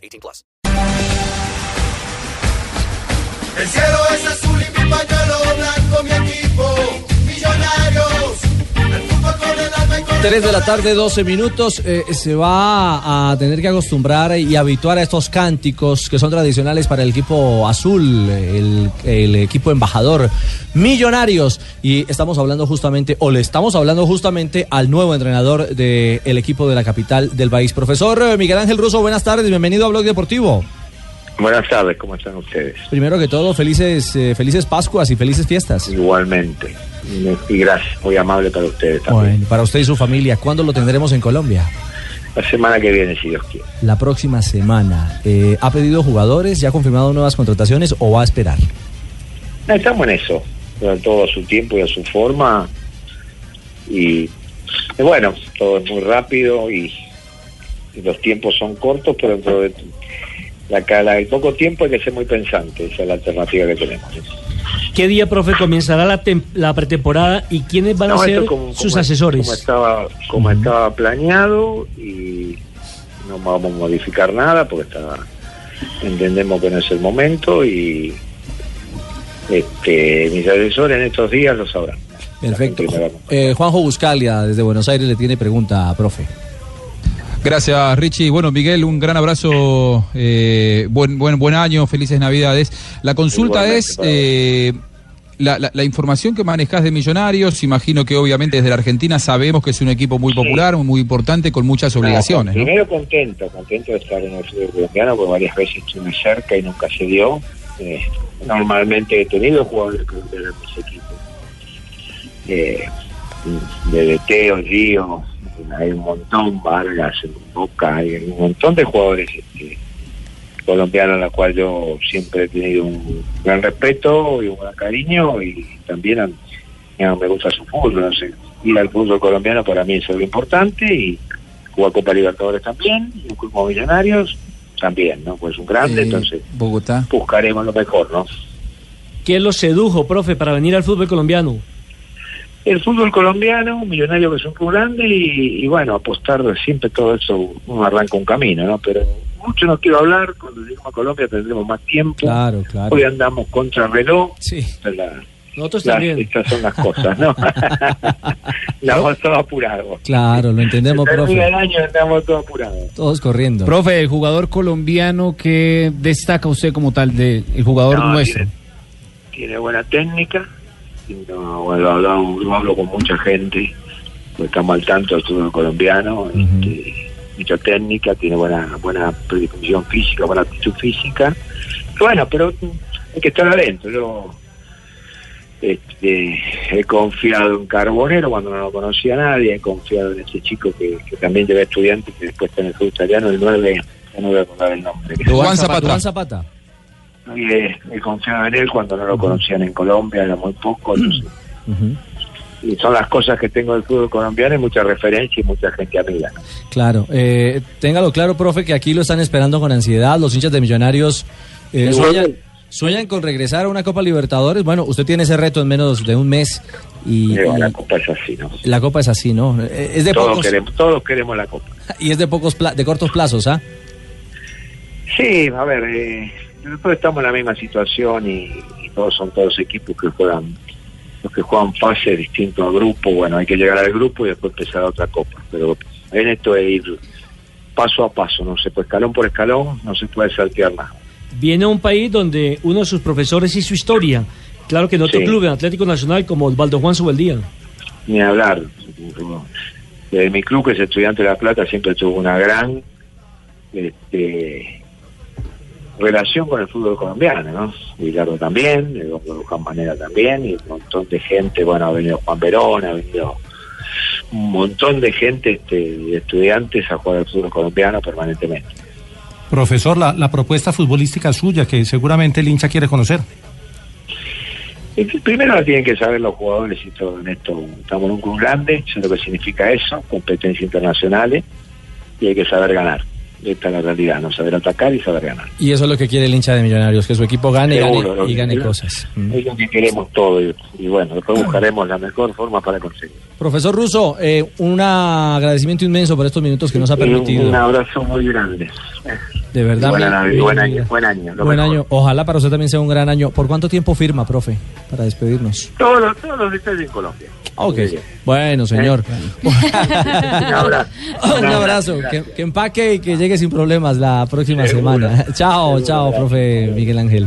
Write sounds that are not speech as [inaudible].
18 plus. El cielo es azul 3 de la tarde, 12 minutos. eh, se va a tener que acostumbrar y habituar a estos cánticos que son tradicionales para el equipo azul, el, equipo embajador Millonarios. Y estamos hablando justamente, o le estamos hablando justamente al nuevo entrenador del equipo de la capital del país. Profesor eh, Miguel Ángel Russo, buenas tardes, bienvenido a Blog Deportivo. Buenas tardes, ¿cómo están ustedes? Primero que todo, felices, eh, felices Pascuas y felices fiestas. Igualmente. Y gracias, muy amable para ustedes también. Bueno, para usted y su familia, ¿cuándo lo tendremos en Colombia? La semana que viene, si Dios quiere. La próxima semana. Eh, ¿Ha pedido jugadores? ¿Ya ha confirmado nuevas contrataciones o va a esperar? No, estamos en eso, todo a su tiempo y a su forma. Y, y bueno, todo es muy rápido y, y los tiempos son cortos, pero dentro de la, la, el poco tiempo hay que ser muy pensante. Esa es la alternativa que tenemos. ¿Qué día, profe, comenzará la, la pretemporada y quiénes van No, a ser como- sus como- asesores? Como estaba, como estaba planeado y no vamos a modificar nada porque está, entendemos que no es el momento y este, mis asesores en estos días lo sabrán. Perfecto. Eh, Juanjo Buscalia, desde Buenos Aires, le tiene pregunta, profe. Gracias, Richie. Bueno, Miguel, un gran abrazo, eh, buen, buen, buen año, felices Navidades. La consulta Igualmente, es eh, la, la- la información que manejas de Millonarios. Imagino que obviamente desde la Argentina sabemos que es un equipo muy popular, muy importante, con muchas obligaciones. ¿no? Primero contento, contento de estar en el fútbol colombiano porque varias veces estuve cerca y nunca se dio. Eh, normalmente he tenido jugadores colombianos en mis equipos. Eh, de Teo, Hay un montón, Vargas, Boca, hay un montón de jugadores este, colombianos a la cual yo siempre he tenido un gran respeto y un gran cariño y también a- a- me gusta su fútbol, no sé, ir al fútbol colombiano para mí es algo importante y jugar Copa Libertadores también, y como Millonarios también, ¿no? Pues un grande, Eh, entonces Bogotá. buscaremos lo mejor, ¿no? ¿Qué los sedujo, profe, para venir al fútbol colombiano? El fútbol colombiano, millonario que es un club grande y, y bueno, apostar de siempre todo eso, uno arranca un camino, ¿no? Pero mucho no quiero hablar, cuando lleguemos a Colombia tendremos más tiempo. Claro, claro. Hoy andamos contra reloj, Sí. la- Nosotros las- también. estas son las cosas, ¿no? [laughs] andamos todos apurados. Claro, lo entendemos, termina el profe. año andamos todos apurados. Todos corriendo. Profe, el jugador colombiano que destaca usted como tal de el jugador No, nuestro. Tiene, tiene buena técnica. No, bueno, lo, hablo, lo hablo con mucha gente. pues estamos al tanto del fútbol colombiano. este, mucha técnica, tiene buena buena predisposición física, buena actitud física. Bueno, pero hay que estar adentro. Yo este, he confiado en Carbonero cuando no lo conocía nadie. He confiado en ese chico que, que también lleva estudiante, que después está en el fútbol italiano, el 9, ya no voy a acordar el nombre. Duván Zapata. Duván Zapata. He confiado en él cuando no lo conocían en Colombia, era muy poco. entonces, Ujú. y son las cosas que tengo del fútbol colombiano y mucha referencia y mucha gente amiga. ¿no? Claro. Eh, téngalo claro, profe, que aquí lo están esperando con ansiedad. Los hinchas de Millonarios eh, sueñan, sueñan con regresar a una Copa Libertadores. Bueno, usted tiene ese reto en menos de un mes y, Pero y la copa es así, ¿no? la Copa es así, ¿no? Eh, Es de Todos pocos queremos, todos queremos la copa. [laughs] y es de pocos pla- de cortos plazos, ¿ah? Sí, a ver, eh, nosotros estamos en la misma situación y, y todos son todos equipos que juegan los que juegan fases distintos a grupo. Bueno, hay que llegar al grupo y después empezar otra copa. Pero en esto es ir paso a paso, no se puede escalón por escalón, no se puede saltear nada. Viene a un país donde uno de sus profesores hizo historia. Claro que en otro Sí. club, en Atlético Nacional, como Osvaldo Juan Subeldía. ni hablar. Desde mi club, que es Estudiante de La Plata, siempre tuvo una gran este, relación con el fútbol colombiano, ¿no? Bilardo también, el Juan Manera también, y un montón de gente, bueno, ha venido Juan Verón, ha venido un montón de gente, este, de estudiantes a jugar al fútbol colombiano permanentemente. Profesor, la, la propuesta futbolística suya, que seguramente el hincha quiere conocer. Y Primero lo tienen que saber los jugadores y todo en esto. Estamos en un club grande, sé lo que significa eso, competencias internacionales, y hay que saber ganar. Esta es la realidad, no saber atacar y saber ganar. Y eso es lo que quiere el hincha de Millonarios, que su equipo gane y Seguro, gane, y gane cosas. Es lo que queremos todo y, y bueno, después buscaremos la mejor forma para conseguir. Profesor Russo, eh, un agradecimiento inmenso por estos minutos que nos ha permitido. Un, abrazo muy grande. De verdad. Buen año, buen año, buen año, Buen año. Ojalá para usted también sea un gran año. ¿Por cuánto tiempo firma, profe? Para despedirnos. Todos los, todos los detalles en Colombia. Ok. Muy bien. Bueno, señor. [laughs] Un abrazo. un abrazo. Que, que empaque y que llegue sin problemas la próxima semana. [laughs] Chao, chao, profe Miguel Ángel.